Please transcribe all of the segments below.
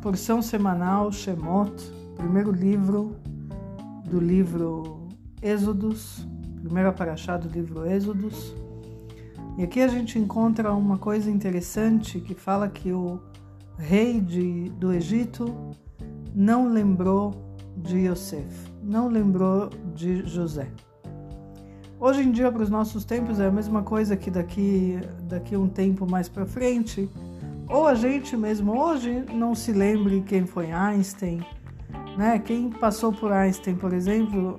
porção semanal Shemot, primeiro livro do livro Êxodos, primeira paraxá do livro Êxodos. E aqui a gente encontra uma coisa interessante que fala que o rei de, do Egito não lembrou de Yosef, não lembrou de José. Hoje em dia, para os nossos tempos, é a mesma coisa que daqui, daqui um tempo mais para frente ou a gente mesmo hoje não se lembre quem foi Einstein, né? Quem passou por Einstein, por exemplo,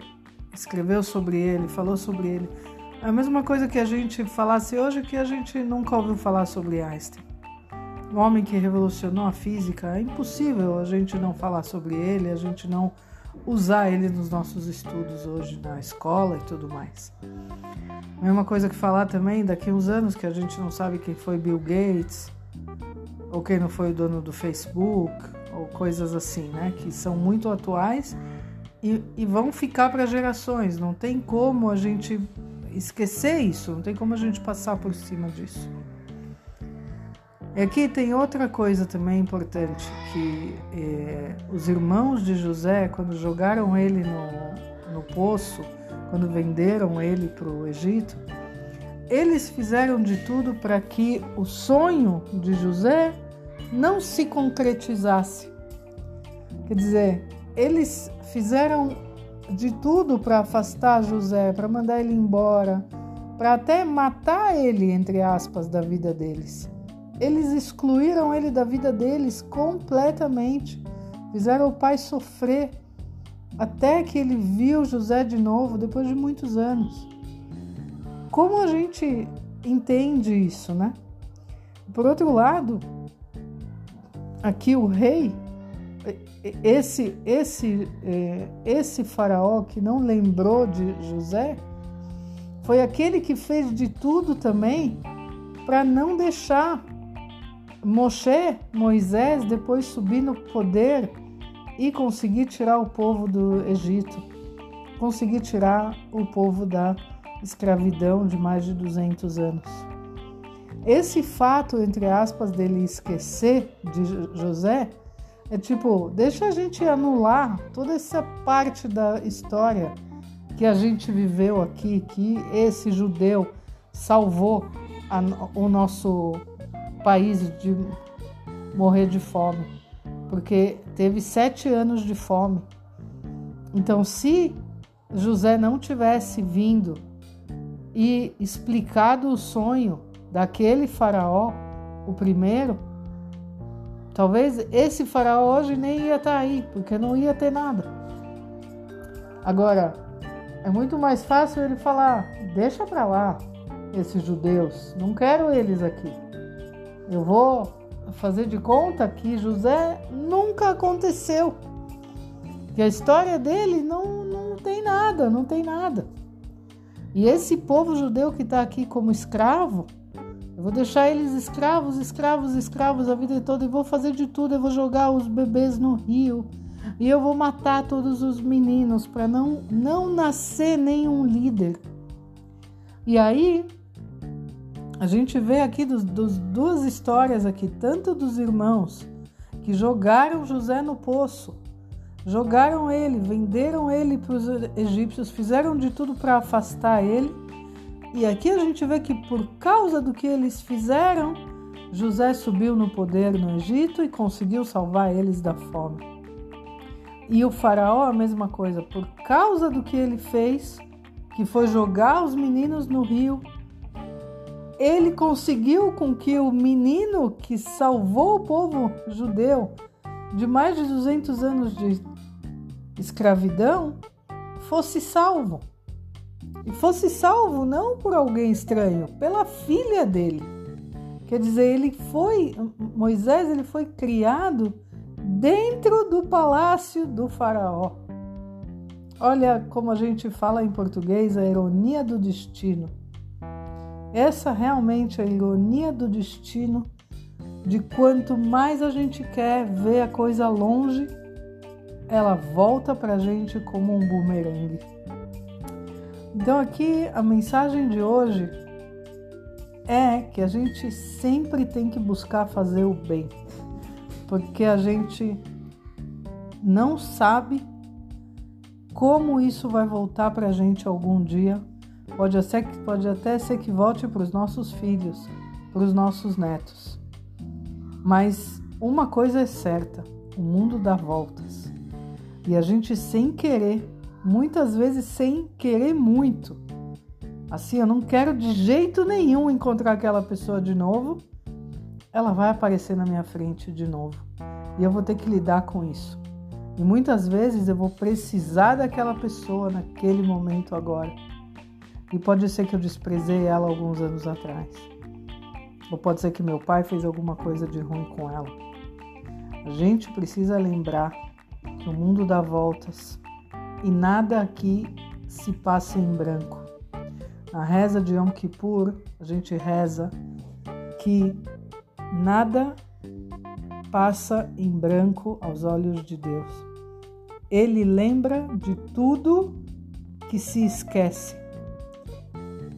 escreveu sobre ele, falou sobre ele. É a mesma coisa que a gente falasse hoje que a gente nunca ouviu falar sobre Einstein. Um homem que revolucionou a física, é impossível a gente não falar sobre ele, a gente não usar ele nos nossos estudos hoje na escola e tudo mais. Mesma coisa que falar também daqui uns anos que a gente não sabe quem foi Bill Gates, ou quem não foi o dono do Facebook, ou coisas assim, né? Que são muito atuais e, e vão ficar para gerações. Não tem como a gente esquecer isso, não tem como a gente passar por cima disso. E aqui tem outra coisa também importante, que é, os irmãos de José, quando jogaram ele no, no poço, quando venderam ele para o Egito, eles fizeram de tudo para que o sonho de José não se concretizasse. Quer dizer, eles fizeram de tudo para afastar José, para mandar ele embora, para até matar ele, entre aspas, da vida deles. Eles excluíram ele da vida deles completamente, fizeram o pai sofrer até que ele viu José de novo depois de muitos anos. Como a gente entende isso, né? Por outro lado, aqui o rei, esse esse é, esse faraó que não lembrou de José, foi aquele que fez de tudo também para não deixar Moshe, Moisés, depois subir no poder e conseguir tirar o povo do Egito, conseguir tirar o povo da escravidão de mais de 200 anos. Esse fato, entre aspas, dele esquecer de José é tipo, deixa a gente anular toda essa parte da história que a gente viveu aqui, que esse judeu salvou a, o nosso país de morrer de fome, porque teve sete anos de fome. Então, se José não tivesse vindo e explicado o sonho daquele faraó, o primeiro, talvez esse faraó hoje nem ia estar tá aí, porque não ia ter nada. Agora, é muito mais fácil ele falar: deixa para lá esses judeus, não quero eles aqui. Eu vou fazer de conta que José nunca aconteceu. Que a história dele não, não tem nada, não tem nada. E esse povo judeu que está aqui como escravo, eu vou deixar eles escravos, escravos, escravos a vida toda e vou fazer de tudo. Eu vou jogar os bebês no rio e eu vou matar todos os meninos para não, não nascer nenhum líder. E aí a gente vê aqui dos, dos, duas histórias aqui, tanto dos irmãos que jogaram José no poço Jogaram ele, venderam ele para os egípcios, fizeram de tudo para afastar ele. E aqui a gente vê que por causa do que eles fizeram, José subiu no poder no Egito e conseguiu salvar eles da fome. E o faraó a mesma coisa, por causa do que ele fez, que foi jogar os meninos no rio, ele conseguiu com que o menino que salvou o povo judeu de mais de 200 anos de escravidão fosse salvo. E fosse salvo não por alguém estranho, pela filha dele. Quer dizer, ele foi Moisés, ele foi criado dentro do palácio do faraó. Olha como a gente fala em português, a ironia do destino. Essa realmente é a ironia do destino de quanto mais a gente quer ver a coisa longe, ela volta para a gente como um bumerangue. Então, aqui a mensagem de hoje é que a gente sempre tem que buscar fazer o bem. porque a gente não sabe como isso vai voltar para a gente algum dia. Pode, ser, pode até ser que volte para os nossos filhos, para os nossos netos. Mas uma coisa é certa: o mundo dá voltas. E a gente, sem querer, muitas vezes sem querer muito, assim, eu não quero de jeito nenhum encontrar aquela pessoa de novo, ela vai aparecer na minha frente de novo. E eu vou ter que lidar com isso. E muitas vezes eu vou precisar daquela pessoa naquele momento agora. E pode ser que eu desprezei ela alguns anos atrás. Ou pode ser que meu pai fez alguma coisa de ruim com ela. A gente precisa lembrar que o mundo dá voltas e nada aqui se passa em branco. Na reza de Yom Kippur, a gente reza que nada passa em branco aos olhos de Deus. Ele lembra de tudo que se esquece.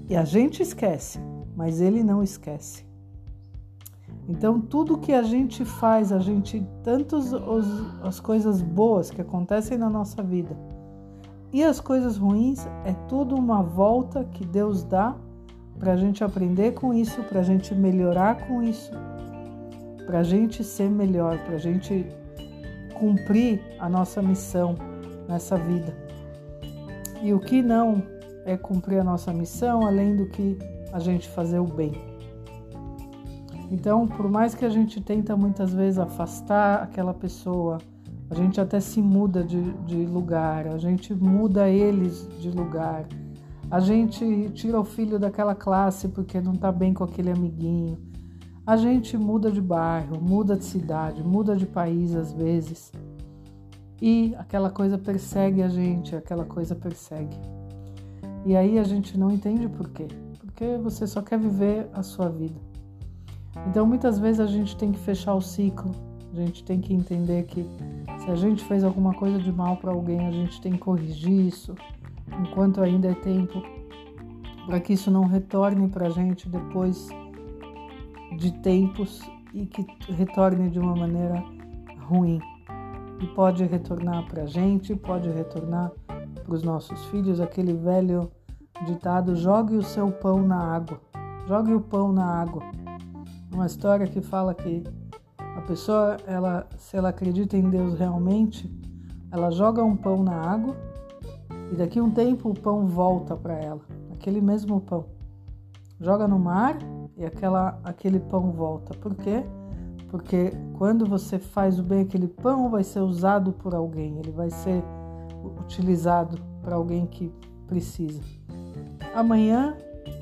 E a gente esquece, mas ele não esquece. Então, tudo que a gente faz, a gente, tantas as coisas boas que acontecem na nossa vida e as coisas ruins, é tudo uma volta que Deus dá para a gente aprender com isso, para a gente melhorar com isso para a gente ser melhor, para a gente cumprir a nossa missão nessa vida. E o que não é cumprir a nossa missão, além do que a gente fazer o bem. Então, por mais que a gente tenta muitas vezes afastar aquela pessoa, a gente até se muda de, de lugar, a gente muda eles de lugar, a gente tira o filho daquela classe porque não está bem com aquele amiguinho a gente muda de bairro, muda de cidade, muda de país às vezes. E aquela coisa persegue a gente, aquela coisa persegue. E aí a gente não entende por quê. Porque você só quer viver a sua vida. Então muitas vezes a gente tem que fechar o ciclo, a gente tem que entender que se a gente fez alguma coisa de mal para alguém, a gente tem que corrigir isso enquanto ainda é tempo, para que isso não retorne para a gente depois de tempos e que retorne de uma maneira ruim. E pode retornar para a gente, pode retornar para os nossos filhos aquele velho ditado: jogue o seu pão na água. Jogue o pão na água. Uma história que fala que a pessoa, ela, se ela acredita em Deus realmente, ela joga um pão na água e daqui a um tempo o pão volta para ela, aquele mesmo pão. Joga no mar e aquela, aquele pão volta. Por quê? Porque quando você faz o bem, aquele pão vai ser usado por alguém, ele vai ser utilizado para alguém que precisa. Amanhã,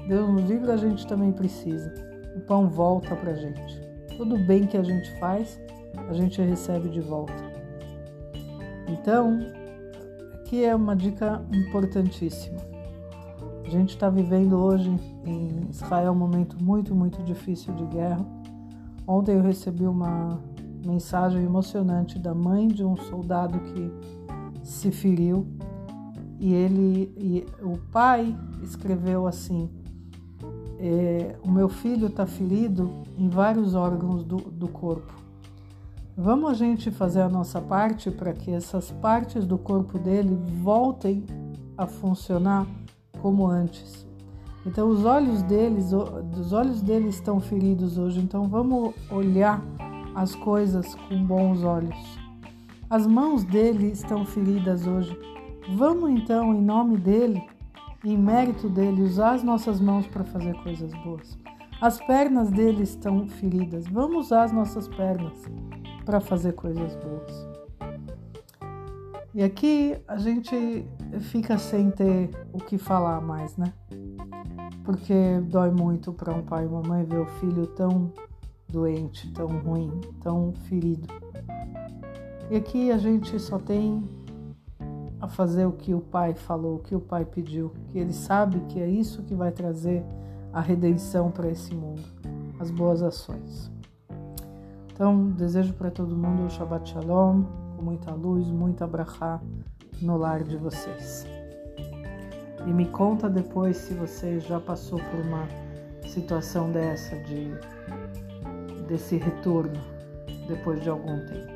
Deus nos livre, a gente também precisa. O pão volta para a gente. Todo bem que a gente faz, a gente recebe de volta. Então, aqui é uma dica importantíssima. A gente está vivendo hoje em Israel um momento muito, muito difícil de guerra. Ontem eu recebi uma mensagem emocionante da mãe de um soldado que se feriu e ele e o pai escreveu assim: é, o meu filho está ferido em vários órgãos do, do corpo. Vamos a gente fazer a nossa parte para que essas partes do corpo dele voltem a funcionar como antes. Então os olhos deles, os olhos deles estão feridos hoje, então vamos olhar as coisas com bons olhos. As mãos dele estão feridas hoje. Vamos então, em nome dele, em mérito dele, usar as nossas mãos para fazer coisas boas. As pernas dele estão feridas. Vamos usar as nossas pernas para fazer coisas boas. E aqui a gente fica sem ter o que falar mais, né? Porque dói muito para um pai e uma mãe ver o filho tão doente, tão ruim, tão ferido. E aqui a gente só tem a fazer o que o pai falou, o que o pai pediu, que ele sabe que é isso que vai trazer a redenção para esse mundo, as boas ações. Então, desejo para todo mundo o Shabbat Shalom, com muita luz, muita brachá no lar de vocês. E me conta depois se você já passou por uma situação dessa de desse retorno, depois de algum tempo.